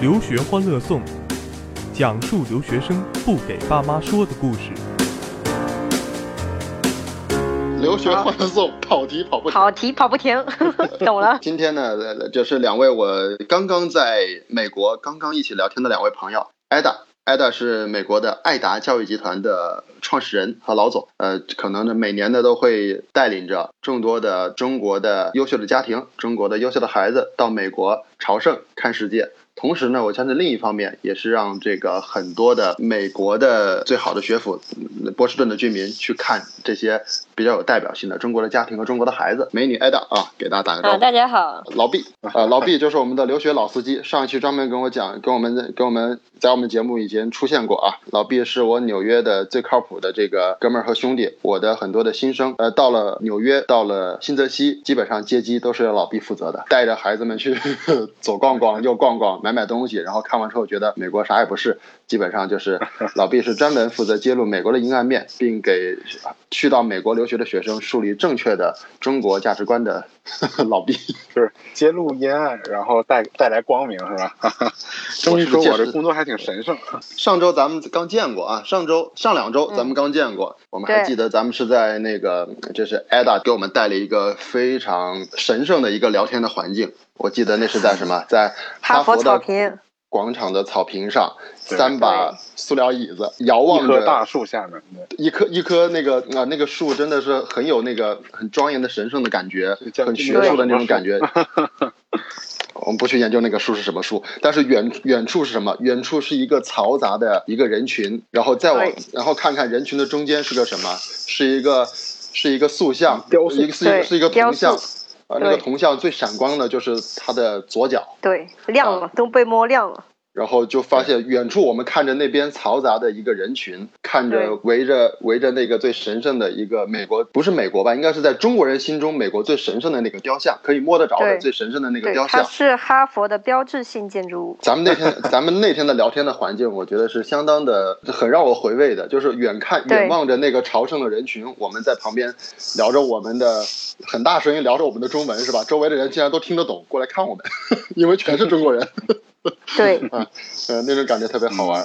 留学欢乐颂，讲述留学生不给爸妈说的故事。留学欢乐颂，跑题跑不停。跑题跑不停，懂了。今天呢，呃就是两位我刚刚在美国刚刚一起聊天的两位朋友，艾达。艾达是美国的爱达教育集团的创始人和老总，呃，可能呢每年呢都会带领着众多的中国的优秀的家庭、中国的优秀的孩子到美国朝圣看世界。同时呢，我相信另一方面也是让这个很多的美国的最好的学府，波士顿的居民去看这些比较有代表性的中国的家庭和中国的孩子。美女艾达啊，给大家打个招啊，呼。大家好。老毕啊，老毕就是我们的留学老司机，上一期专门跟我讲，跟我们跟我们在我们节目已经出现过啊。老毕是我纽约的最靠谱的这个哥们儿和兄弟，我的很多的新生，呃，到了纽约，到了新泽西，基本上接机都是老毕负责的，带着孩子们去 左逛逛，右逛逛，买买东西，然后看完之后觉得美国啥也不是，基本上就是老毕是专门负责揭露美国的阴暗面，并给去到美国留学的学生树立正确的中国价值观的 老毕。就是揭露阴暗，然后带带来光明，是吧？这么一说，我这工作还挺神圣。上周咱们刚见过啊，上周上两周咱们刚见过，我们还记得咱们是在那个，这是 Ada 给我们带了一个非常神圣的一个聊天的环境。我记得那是在什么，在哈佛佛的草坪，广场的草坪上，三把塑料椅子，遥一望棵大树下面，一棵一棵那个啊那个树，真的是很有那个很庄严的神圣的感觉，很学术的那种感觉。我们不去研究那个树是什么树，但是远远处是什么？远处是一个嘈杂的一个人群，然后再往然后看看人群的中间是个什么？是一个是一个塑像，雕塑一个是一个是一个雕铜像塑。啊，那个对铜像最闪光的就是它的左脚，对，亮啊了，都被摸亮了。然后就发现远处我们看着那边嘈杂的一个人群，看着围着围着那个最神圣的一个美国，不是美国吧，应该是在中国人心中美国最神圣的那个雕像，可以摸得着的最神圣的那个，雕像。它是哈佛的标志性建筑物。咱们那天咱们那天的聊天的环境，我觉得是相当的很让我回味的，就是远看远望着那个朝圣的人群，我们在旁边聊着我们的很大声音聊着我们的中文是吧？周围的人竟然都听得懂，过来看我们，因为全是中国人。对，啊，呃，那种感觉特别好玩。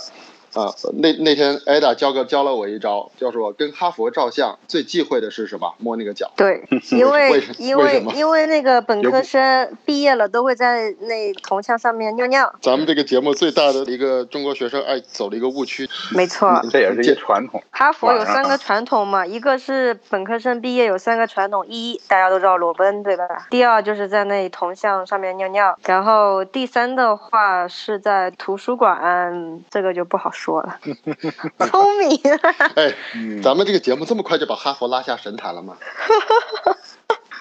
啊，那那天艾达教个教了我一招，叫做跟哈佛照相最忌讳的是什么？摸那个脚。对，因为因为因为那个本科生毕业了都会在那铜像上面尿尿。咱们这个节目最大的一个中国学生爱走的一个误区，没错，这也是一个传统。哈佛有三个传统嘛，一个是本科生毕业有三个传统，一大家都知道裸奔对吧？第二就是在那铜像上面尿尿，然后第三的话是在图书馆，这个就不好说了。聪明，哎，嗯，咱们这个节目这么快就把哈佛拉下神坛了吗？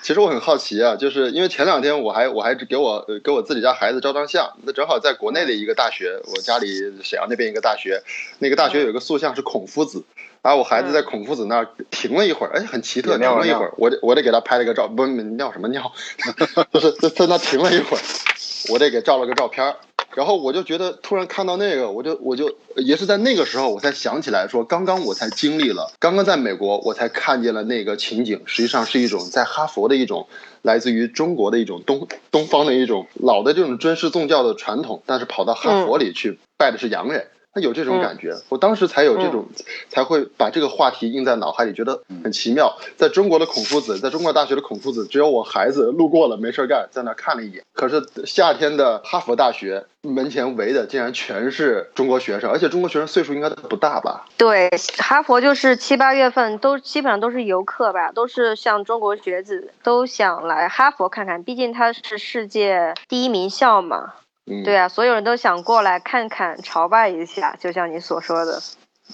其实我很好奇啊，就是因为前两天我还我还给我呃给我自己家孩子照张相，那正好在国内的一个大学，我家里沈阳那边一个大学，那个大学有一个塑像是孔夫子，然后我孩子在孔夫子那儿停了一会儿，哎，很奇特，停了了一会儿，我得我得给他拍了个照，不尿什么尿，就是在在那停了一会儿，我得给照了个照片儿。然后我就觉得，突然看到那个，我就我就也是在那个时候，我才想起来说，刚刚我才经历了，刚刚在美国，我才看见了那个情景，实际上是一种在哈佛的一种来自于中国的一种东东方的一种老的这种尊师重教的传统，但是跑到哈佛里去拜的是洋人。他有这种感觉，我当时才有这种，才会把这个话题印在脑海里，觉得很奇妙。在中国的孔夫子，在中国大学的孔夫子，只有我孩子路过了没事干，在那看了一眼。可是夏天的哈佛大学门前围的竟然全是中国学生，而且中国学生岁数应该都不大吧？对，哈佛就是七八月份都基本上都是游客吧，都是像中国学子都想来哈佛看看，毕竟它是世界第一名校嘛。嗯，对啊，所有人都想过来看看，朝拜一下，就像你所说的。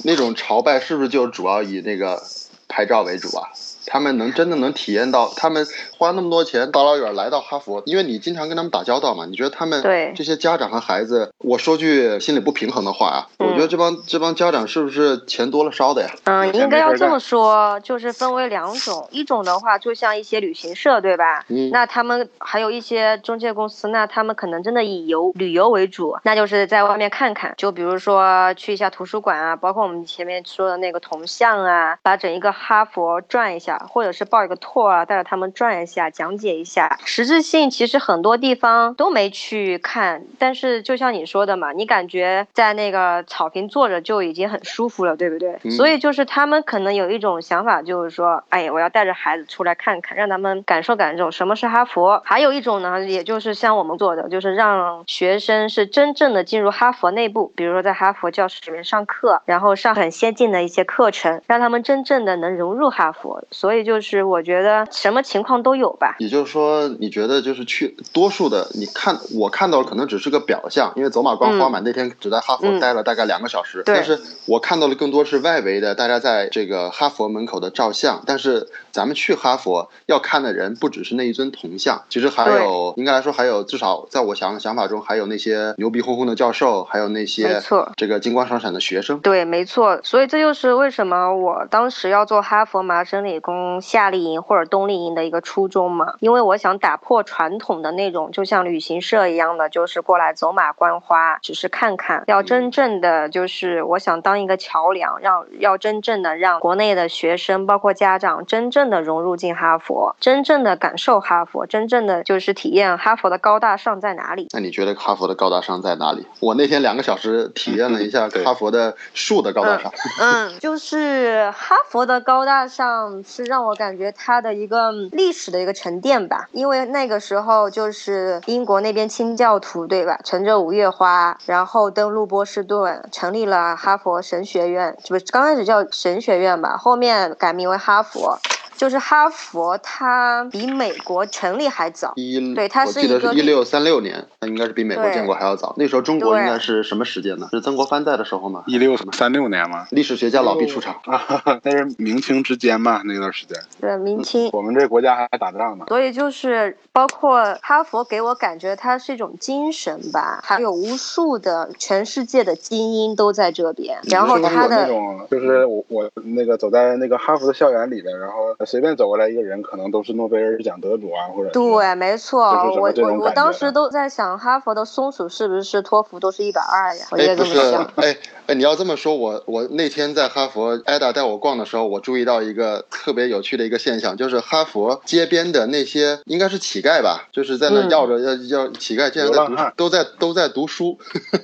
那种朝拜是不是就主要以那个拍照为主啊？他们能真的能体验到，他们花那么多钱大老远来到哈佛，因为你经常跟他们打交道嘛，你觉得他们对这些家长和孩子，我说句心里不平衡的话啊，嗯我觉得这帮这帮家长是不是钱多了烧的呀？嗯，应该要这么说，就是分为两种，一种的话就像一些旅行社，对吧？嗯那他们还有一些中介公司，那他们可能真的以游旅游为主，那就是在外面看看，就比如说去一下图书馆啊，包括我们前面说的那个铜像啊，把整一个哈佛转一下。啊，或者是报一个 tour 啊，带着他们转一下，讲解一下。实质性其实很多地方都没去看，但是就像你说的嘛，你感觉在那个草坪坐着就已经很舒服了，对不对？嗯所以就是他们可能有一种想法，就是说，哎呀，我要带着孩子出来看看，让他们感受感受什么是哈佛。还有一种呢，也就是像我们做的，就是让学生是真正的进入哈佛内部，比如说在哈佛教室里面上课，然后上很先进的一些课程，让他们真正的能融入哈佛。所以就是我觉得什么情况都有吧。也就是说，你觉得就是去多数的，你看我看到的可能只是个表象，因为走马观花嘛，那天只在哈佛嗯待了大概两个小时，对但是我看到的更多是外围的，大家在这个哈佛门口的照相。但是咱们去哈佛要看的人不只是那一尊铜像，其实还有应该来说还有至少在我想想法中还有那些牛逼哄哄的教授，还有那没些错。这个金光闪闪的学生。对，没错，所以这就是为什么我当时要做哈佛麻省理工夏令营或者冬令营的一个初衷嘛，因为我想打破传统的那种，就像旅行社一样的，就是过来走马观花，只是看看，要真正的就是我想当一个桥梁，让要真正的让国内的学生包括家长真正的融入进哈佛，真正的感受哈佛，真正的就是体验哈佛的高大上在哪里。那你觉得哈佛的高大上在哪里？我那天两个小时体验了一下哈佛的树的高大上。嗯，就是哈佛的高大上是让我感觉它的一个嗯历史的一个沉淀吧，因为那个时候就是英国那边清教徒对吧，乘着五月花，然后登陆波士顿，成立了哈佛神学院，不是刚开始叫神学院吧，后面改名为哈佛。就是哈佛，它比美国成立还早。一，对它我记得是一个一六三六年，那应该是比美国建国还要早。那时候中国应该是什么时间呢？是曾国藩在的时候吗？一六三六年吗，历史学家老毕出场。啊，那是明清之间嘛，那段时间，对，明清。我们这国家还打仗呢。所以就是包括哈佛给我感觉它是一种精神吧，还有无数的全世界的精英都在这边，然后它的那种，就是我我那个走在那个哈佛的校园里边，然后随便走过来一个人，可能都是诺贝尔奖得主啊，或者对，没错，我我我当时都在想，哈佛的松鼠是不是托福都是一百二呀？我哎，也这么想。哎哎，你要这么说，我我那天在哈佛，艾达带我逛的时候，我注意到一个特别有趣的一个现象，就是哈佛街边的那些应该是乞丐吧，就是在那嗯要着要要乞丐，竟然在读都在都在读书，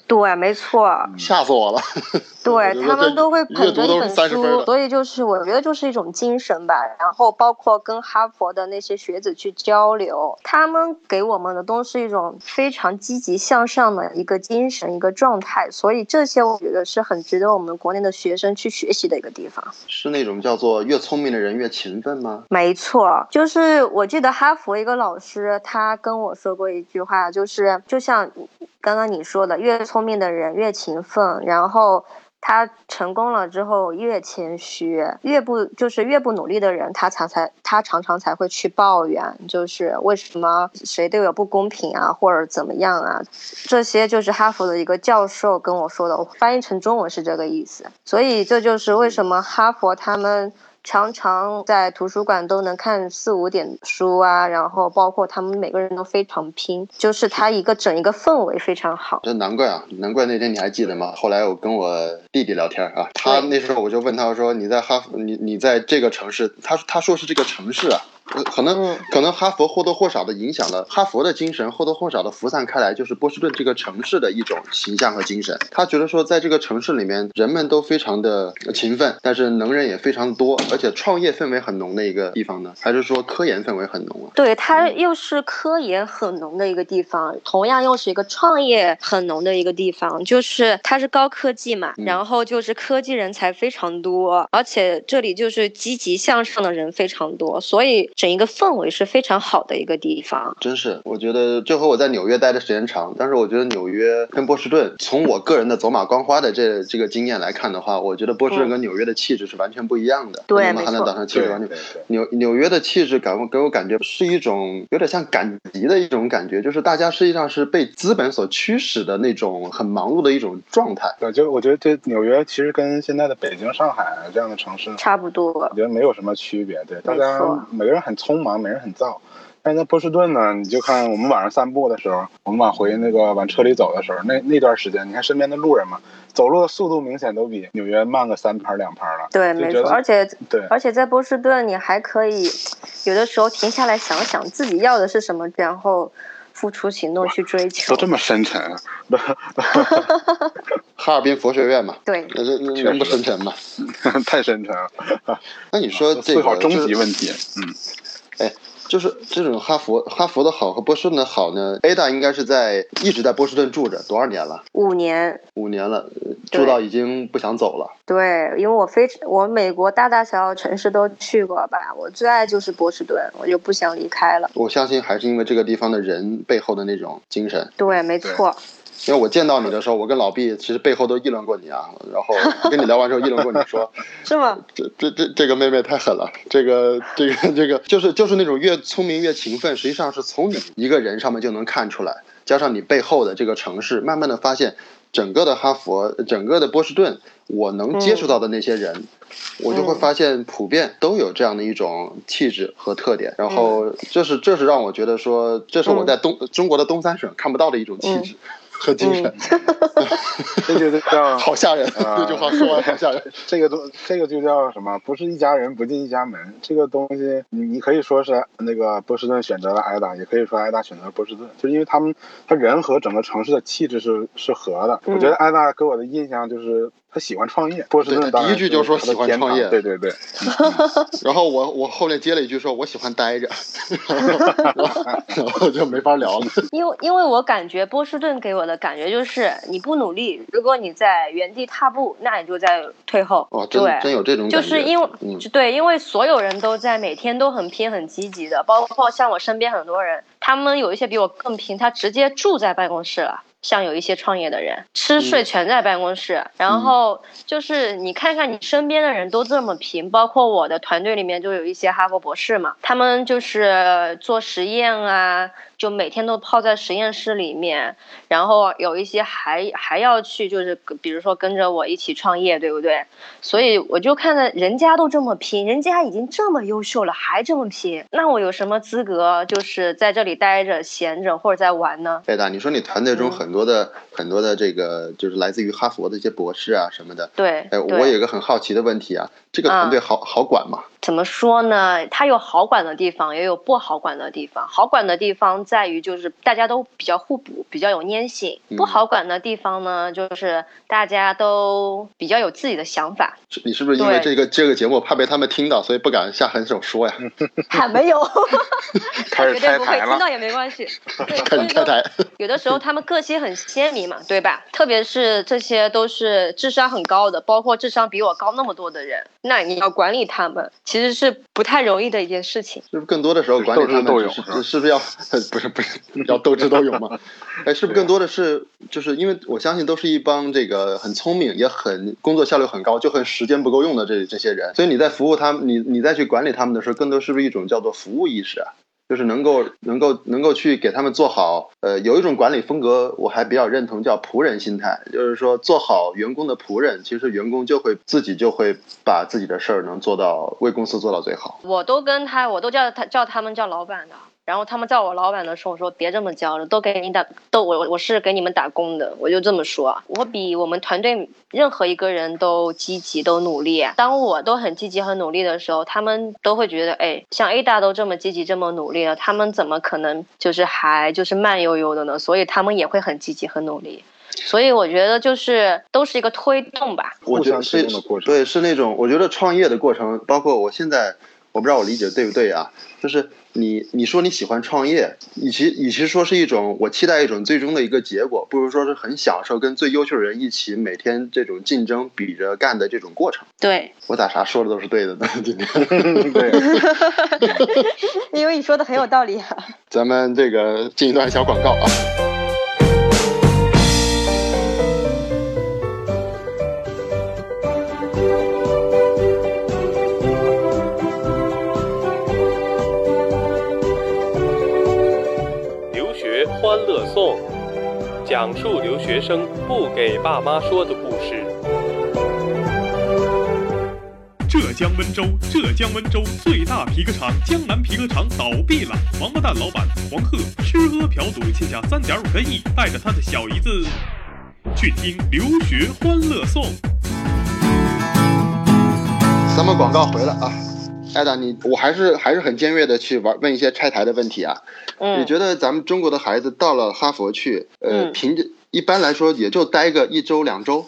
对，没错，吓死我了。对 他们都会捧着一本书所以就是我觉得就是一种精神吧。然后包括跟哈佛的那些学子去交流，他们给我们的都是一种非常积极向上的一个精神、一个状态。所以这些我觉得是很值得我们国内的学生去学习的一个地方。是那种叫做越聪明的人越勤奋吗？没错，就是我记得哈佛一个老师他跟我说过一句话，就是就像刚刚你说的，越聪明的人越勤奋，然后。他成功了之后越谦虚，越不就是越不努力的人，他常才他常常才会去抱怨，就是为什么谁都有不公平啊，或者怎么样啊？这些就是哈佛的一个教授跟我说的，我翻译成中文是这个意思。所以这就是为什么哈佛他们。常常在图书馆都能看四五点书啊，然后包括他们每个人都非常拼，就是他一个整一个氛围非常好。这难怪啊，难怪那天你还记得吗？后来我跟我弟弟聊天啊，他那时候我就问他说：“你在哈佛，你你在这个城市？”他他说是这个城市啊，呃可能嗯可能哈佛或多或少的影响了哈佛的精神，或多或少的浮散开来，就是波士顿这个城市的一种形象和精神。他觉得说，在这个城市里面，人们都非常的勤奋，但是能人也非常多，而且创业氛围很浓的一个地方呢，还是说科研氛围很浓啊？对，它又是科研很浓的一个地方，同样又是一个创业很浓的一个地方。就是它是高科技嘛，嗯然后就是科技人才非常多，而且这里就是积极向上的人非常多，所以整一个氛围是非常好的一个地方。真是，我觉得就和我在纽约待的时间长，但是我觉得纽约跟波士顿，从我个人的走马观花的这这个经验来看的话，我觉得波士顿跟纽约的气质是完全不一样的。对跟曼哈没岛上气质对完全对对，纽纽约的气质感给我感觉是一种有点像赶集的一种感觉，就是大家实际上是被资本所驱使的那种很忙碌的一种状态。对，就我觉得这纽约其实跟现在的北京、上海这样的城市，差不多我，觉得没有什么区别。对，大家每个人很匆忙，每人很燥，哎，那波士顿呢？你就看我们晚上散步的时候，我们往回那个往车里走的时候，那那段时间，你看身边的路人嘛，走路的速度明显都比纽约慢个三拍两拍了。对，没错，而且对，而且在波士顿，你还可以有的时候停下来想想自己要的是什么，然后付出行动去追求都。这么深沉啊！哈尔滨佛学院嘛，对，那那那能不深沉吗？太深沉了。那你说这个思考终就是极问题，嗯，就是这种哈佛哈佛的好和波士顿的好呢？Ada 应该是在一直在波士顿住着多少年了？五年，五年了，住到已经不想走了。对，因为我非我美国大大小小城市都去过吧，我最爱就是波士顿，我就不想离开了。我相信还是因为这个地方的人背后的那种精神。对，没错，因为我见到你的时候，我跟老毕其实背后都议论过你啊，然后跟你聊完之后议论过你说，是吗？这这这这个妹妹太狠了，这个这个这个就是就是那种越聪明越勤奋，实际上是从你一个人上面就能看出来，加上你背后的这个城市，慢慢的发现整个的哈佛，整个的波士顿，我能接触到的那些人。我就会发现，普遍都有这样的一种气质和特点，然后这是这是让我觉得说，这是我在东、中国的东三省看不到的一种气质和精神，这就叫 好吓人！啊这句话说完好吓人。这个东这个就叫什么？不是一家人不进一家门。这个东西，你你可以说是那个波士顿选择了挨打，也可以说挨打选择了波士顿，就是因为他们他人和整个城市的气质是是合的。嗯我觉得挨打给我的印象就是他喜欢创业，波士顿第一句就说喜欢创业对对对，然后我我后面接了一句说，我喜欢待着，然后然后就没法聊了。因为因为我感觉波士顿给我的感觉就是你不努力，如果你在原地踏步，那你就在退后。哦，真对，真有这种就感觉。是因为、嗯对，因为所有人都在每天都很拼、很积极的，包括像我身边很多人，他们有一些比我更拼，他直接住在办公室了。像有一些创业的人，吃睡嗯全在办公室，然后就是你看看你身边的人都这么拼，包括我的团队里面就有一些哈佛博士嘛，他们就是做实验啊，就每天都泡在实验室里面，然后有一些还还要去，就是比如说跟着我一起创业，对不对？所以我就看着人家都这么拼，人家已经这么优秀了，还这么拼，那我有什么资格就是在这里待着闲着或者在玩呢？艾达，你说你团队中嗯很多的、很多的这个就是来自于哈佛的一些博士啊什么的，对，哎，我有一个很好奇的问题啊，这个团队好、好管吗？怎么说呢？它有好管的地方，也有不好管的地方。好管的地方在于就是大家都比较互补，比较有粘性；嗯不好管的地方呢，就是大家都比较有自己的想法。你是不是因为这个这个节目怕被他们听到，所以不敢下狠手说呀？还没有，开始绝对不会拆台了。听到也没关系。对开始开台，有的时候他们个性很鲜明嘛，对吧？特别是这些都是智商很高的，包括智商比我高那么多的人，那你要管理他们，其实是不太容易的一件事情。是不是更多的时候管理他们斗智斗只是勇是不是要 不是不是要斗智斗勇吗？哎，是不是更多的是就是因为我相信都是一帮这个很聪明也很工作效率很高就很时间不够用的这这些人，所以你在服务他们，你你再去管理他们的时候，更多是不是一种叫做服务意识啊？就是能够能够能够去给他们做好，呃，有一种管理风格，我还比较认同，叫仆人心态，就是说做好员工的仆人，其实员工就会自己就会把自己的事儿能做到，为公司做到最好。我都跟他，我都叫他叫他们叫老板的。然后他们叫我老板的时候，我说别这么叫了，都给你打，都我我是给你们打工的，我就这么说。我比我们团队任何一个人都积极，都努力。当我都很积极、很努力的时候，他们都会觉得，哎，像 A 大都这么积极、这么努力了，他们怎么可能就是还就是慢悠悠的呢？所以他们也会很积极、很努力。所以我觉得就是都是一个推动吧。我觉得互相是推动的过程对，是那种我觉得创业的过程，包括我现在，我不知道我理解对不对啊，就是你你说你喜欢创业，与其与其说是一种我期待一种最终的一个结果，不如说是很享受跟最优秀的人一起每天这种竞争比着干的这种过程。对，我咋啥说的都是对的呢？今天 对，因为你说的很有道理啊。咱们这个进一段小广告啊。讲述留学生不给爸妈说的故事。浙江温州，浙江温州最大皮革厂江南皮革厂倒闭了，王八蛋老板黄鹤吃喝嫖赌欠下三点五个亿，带着他的小姨子去听留学欢乐颂。咱们广告回来啊，艾达，你我还是还是很尖锐的去玩问一些拆台的问题啊。嗯，你觉得咱们中国的孩子到了哈佛去，呃，嗯凭着一般来说也就待个一周两周，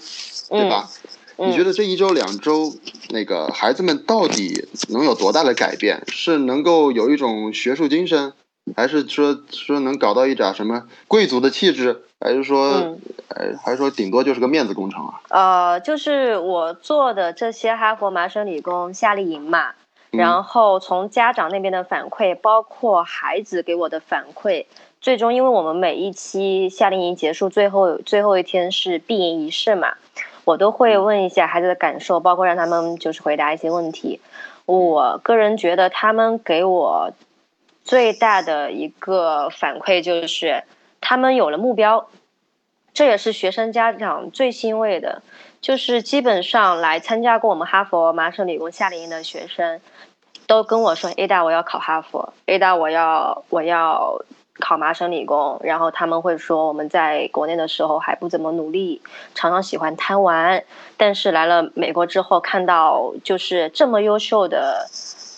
对吧？嗯你觉得这一周两周，那个孩子们到底能有多大的改变？是能够有一种学术精神，还是说说能搞到一点什么贵族的气质，还是说，嗯呃，还是说顶多就是个面子工程啊？呃，就是我做的这些哈佛、麻省理工夏令营嘛，嗯然后从家长那边的反馈，包括孩子给我的反馈，最终因为我们每一期夏令营结束最后最后一天是闭营仪式嘛，我都会问一下孩子的感受，包括让他们就是回答一些问题。我个人觉得他们给我最大的一个反馈就是他们有了目标，这也是学生家长最欣慰的。就是基本上来参加过我们哈佛、麻省理工夏令营的学生，都跟我说：“Ada，我要考哈佛；Ada，我要我要考麻省理工。”然后他们会说：“我们在国内的时候还不怎么努力，常常喜欢贪玩，但是来了美国之后，看到就是这么优秀的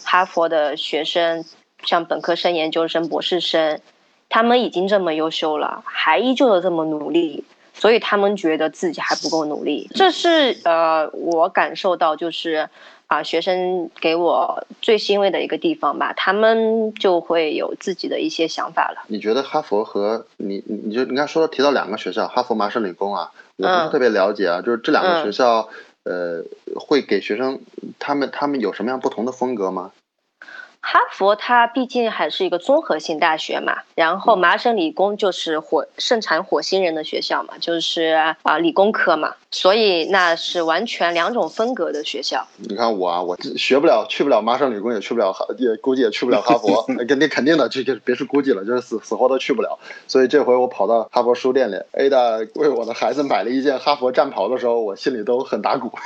哈佛的学生，像本科生、研究生、博士生，他们已经这么优秀了，还依旧的这么努力。”所以他们觉得自己还不够努力，这是呃我感受到就是啊、学生给我最欣慰的一个地方吧，他们就会有自己的一些想法了。你觉得哈佛和你，你你就你刚说提到两个学校，哈佛、麻省理工啊，我不是嗯特别了解啊，就是这两个嗯学校，呃，会给学生他们他们有什么样不同的风格吗？哈佛它毕竟还是一个综合性大学嘛，然后麻省理工就是火盛产火星人的学校嘛，就是啊、理工科嘛，所以那是完全两种风格的学校。你看我啊，我学不了，去不了麻省理工，也去不了哈，也估计也去不了哈佛，肯定肯定的，这个别是估计了，就是死死活都去不了。所以这回我跑到哈佛书店里，Ada 为我的孩子买了一件哈佛战袍的时候，我心里都很打鼓。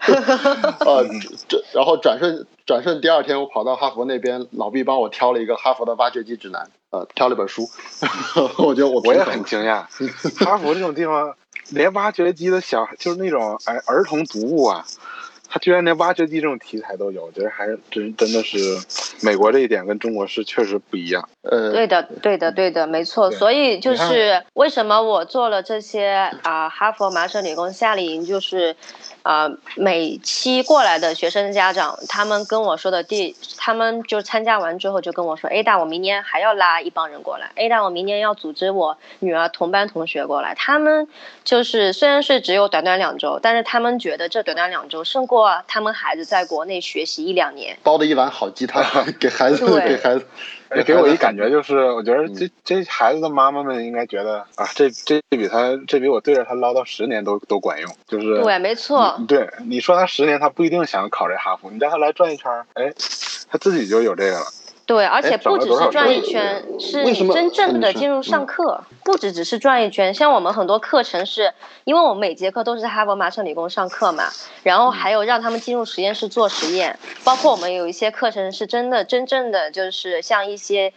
呃，这然后转瞬转瞬第二天，我跑到哈佛那边，老毕帮我挑了一个哈佛的挖掘机指南，呃，挑了本书，我觉得我我也很惊讶，哈佛这种地方连挖掘机的小就是那种儿儿童读物啊，他居然连挖掘机这种题材都有，我觉得还是真真的是美国这一点跟中国是确实不一样。呃，对的，对的，对的，没错。所以就是为什么我做了这些啊、哈佛、麻省理工夏令营，就是啊、每期过来的学生家长，他们跟我说的第，他们就参加完之后就跟我说，Ada，我明年还要拉一帮人过来，Ada，我明年要组织我女儿同班同学过来。他们就是虽然是只有短短两周，但是他们觉得这短短两周胜过他们孩子在国内学习一两年。煲的一碗好鸡汤 给孩子，给孩子，哎，给我一感觉就是，我觉得嗯这这孩子的妈妈们应该觉得啊，这这比他这比我对着他唠叨十年都都管用，就是对，没错。对你说他十年，他不一定想考这哈佛，你让他来转一圈儿，哎，他自己就有这个了。对，而且不只是转一圈，是你真正的进入上课，不只只是转一圈。像我们很多课程是，因为我们每节课都是在哈佛、麻省理工上课嘛，然后还有让他们进入实验室做实验，包括我们有一些课程是真的真正的就是像一些。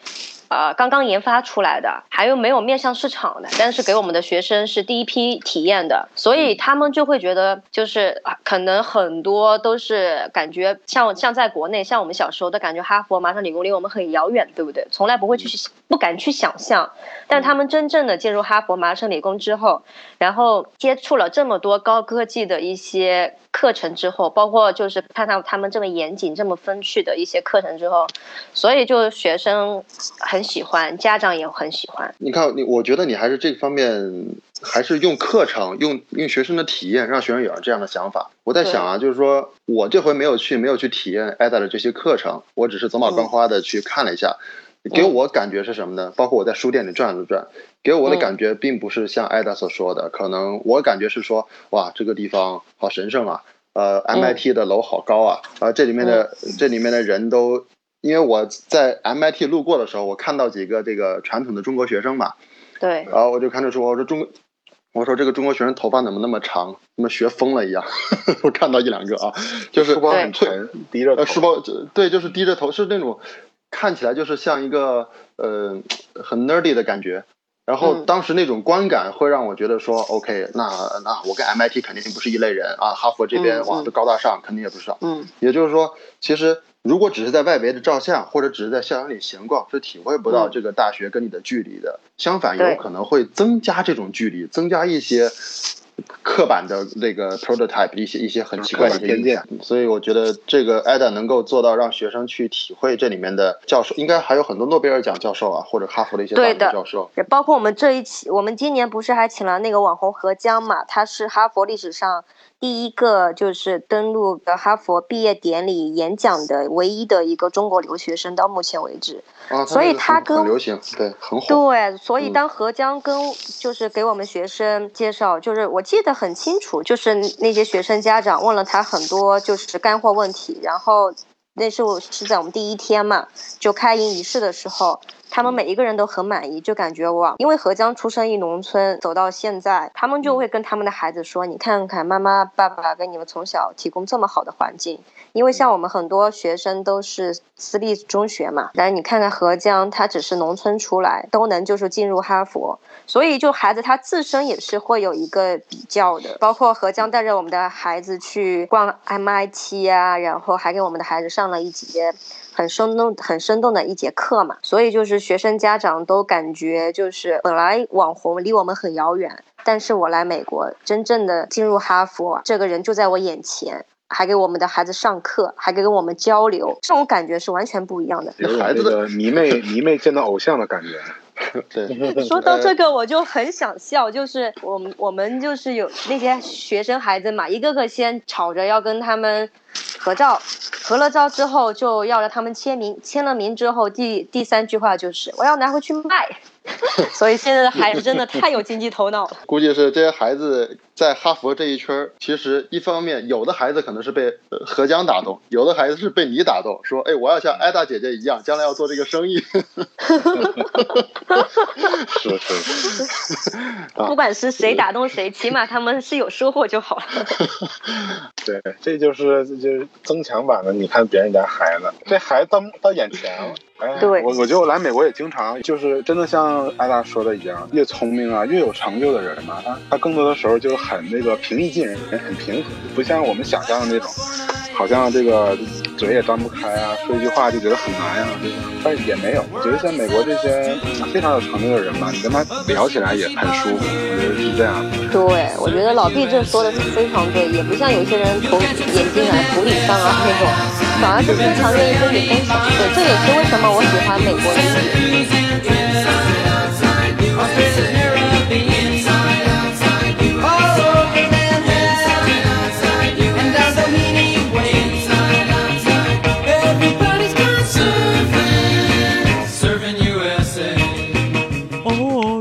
呃，刚刚研发出来的，还有没有面向市场的，但是给我们的学生是第一批体验的，所以他们就会觉得，就是可能很多都是感觉像像在国内，像我们小时候都感觉哈佛、麻省理工离我们很遥远，对不对？从来不会去不敢去想象，但他们真正的进入哈佛、麻省理工之后，然后接触了这么多高科技的一些课程之后，包括就是看到他们这么严谨、这么风趣的一些课程之后，所以就学生很喜欢，家长也很喜欢。你看，你我觉得你还是这方面，还是用课程，用用学生的体验，让学生有这样的想法。我在想啊，就是说我这回没有去，没有去体验艾达的这些课程，我只是走马观花的去看了一下，给我感觉是什么呢？包括我在书店里转了转，给我的感觉并不是像艾达所说的，可能我感觉是说，哇，这个地方好神圣啊，呃，MIT 的楼好高啊，啊、这里面的这里面的人都。因为我在 MIT 路过的时候，我看到几个这个传统的中国学生嘛，对，然后我就看着说，我说中我说这个中国学生头发怎么那么长，怎么学疯了一样？我看到一两个啊，就是书包很沉，低着头呃，书包对，就是低着头，是那种看起来就是像一个呃很 nerdy 的感觉。然后嗯当时那种观感会让我觉得说，OK，那那我跟 MIT 肯定不是一类人啊，哈佛这边哇都高大上，肯定也不是。嗯，也就是说，其实如果只是在外围的照相，或者只是在校园里闲逛，是体会不到嗯这个大学跟你的距离的。相反，有可能会增加这种距离，增加一些刻板的那个 prototype 一些一些很奇怪的一些偏见。所以我觉得这个 ADA 能够做到让学生去体会这里面的教授，应该还有很多诺贝尔奖教授啊，或者哈佛的一些大学对的教授。也包括我们这一期，我们今年不是还请了那个网红何江嘛？他是哈佛历史上第一个就是登陆的哈佛毕业典礼演讲的唯一的一个中国留学生，到目前为止。啊，所以他跟很流行，对，很火。对，所以嗯当何江跟就是给我们学生介绍，就是我记得很清楚，就是那些学生家长问了他很多就是干货问题，然后那时候是在我们第一天嘛，就开营仪式的时候，他们每一个人都很满意，就感觉哇，因为何江出生于农村，走到现在，他们就会跟他们的孩子说，你看看妈妈爸爸给你们从小提供这么好的环境，因为像我们很多学生都是私立中学嘛，然后你看看何江，他只是农村出来，都能就是进入哈佛，所以就孩子他自身也是会有一个比较的。包括何江带着我们的孩子去逛 MIT 啊，然后还给我们的孩子上了一节很生动、很生动的一节课嘛，所以就是学生家长都感觉就是本来网红离我们很遥远，但是我来美国，真正的进入哈佛，这个人就在我眼前。还给我们的孩子上课，还跟我们交流，这种感觉是完全不一样的。有孩子的迷妹迷妹见到偶像的感觉。对，说到这个，我就很想笑，就是我们我们就是有那些学生孩子嘛，一个个先吵着要跟他们合照，合了照之后就要了他们签名，签了名之后，第第三句话就是我要拿回去卖。所以现在的孩子真的太有经济头脑了。估计是这些孩子在哈佛这一圈儿，其实一方面有的孩子可能是被呃何江打动，有的孩子是被你打动，说哎，我要像艾达姐姐一样，将来要做这个生意。是是不管是谁打动谁，起码他们是有收获就好了。对，这就是这就是增强版的。你看别人家孩子，这孩子到到眼前了。哎，对我我觉得我来美国也经常，就是真的像艾达说的一样，越聪明啊，越有成就的人嘛，他他更多的时候就很那个平易近人，很平和，不像我们想象的那种，好像这个嘴也张不开啊，说一句话就觉得很难呀、这个，但是也没有。我觉得像美国这些非常有成就的人吧，你跟他聊起来也很舒服，我觉得是这样。对，我觉得老毕这说的是非常对，也不像有些人投眼睛啊土里上啊那种，反而是非常愿意跟你分享。对，这也是为什么我喜欢美国的一点。Everybody's got surfing, surfing USA. 啊，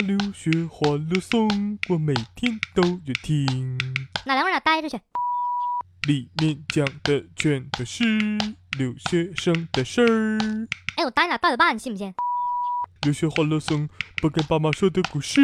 留学欢乐颂，我每天都有听，哪两位俩待着去？里面讲的全都是留学生的事儿。哎，我打你俩八点半，你信不信？留学欢乐颂，不跟爸妈说的故事。